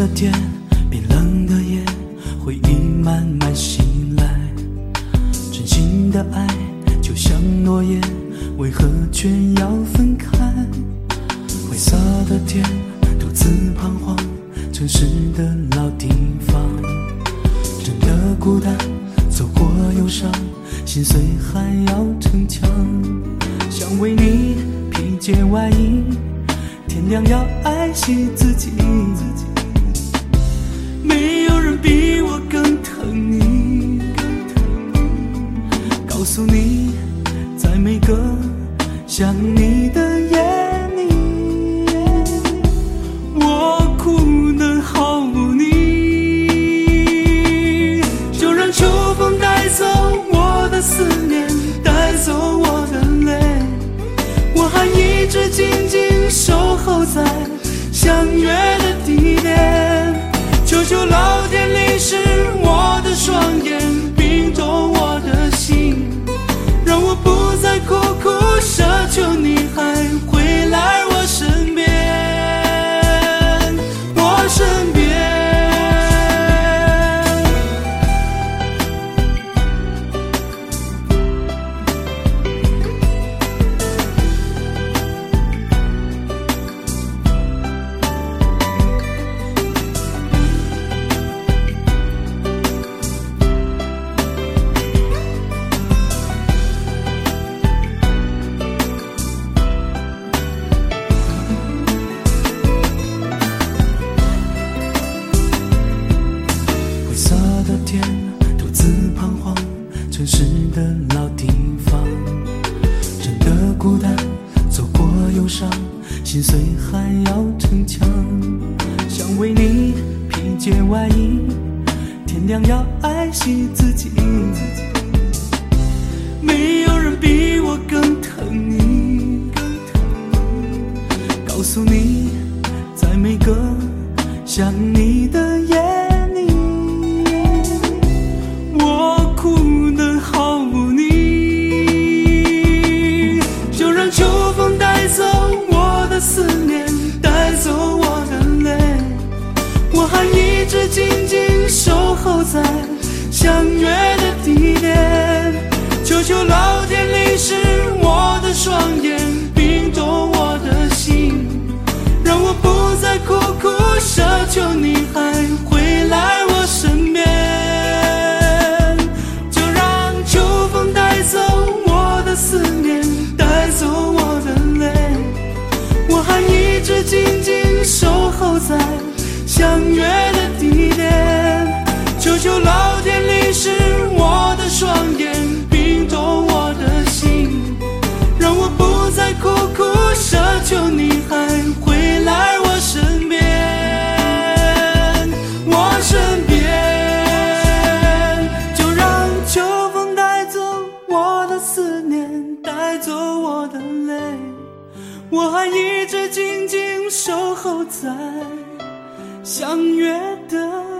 的天，冰冷的夜，回忆慢慢醒来。真心的爱就像落叶，为何却要分开？灰色的天，独自彷徨，城市的老地方，真的孤单，走过忧伤，心碎还要逞强，想为你披件外衣，天亮要爱惜自己。比我更疼你，告诉你，在每个想你的夜里，我哭得好无力。就让秋风带走我的思念，带走我的泪，我还一直静静守候在相约孤单，走过忧伤，心碎还要逞强，想为你披件外衣，天亮要爱惜自己。没有人比我更疼你，告诉你，在每个想你的夜在相约的地点。求求老天淋湿我的双眼，冰冻我的心，让我不再苦苦奢求你还回来我身边。就让秋风带走我的思念，带走我的泪，我还一直静静守候在相约的我还一直静静守候在相约的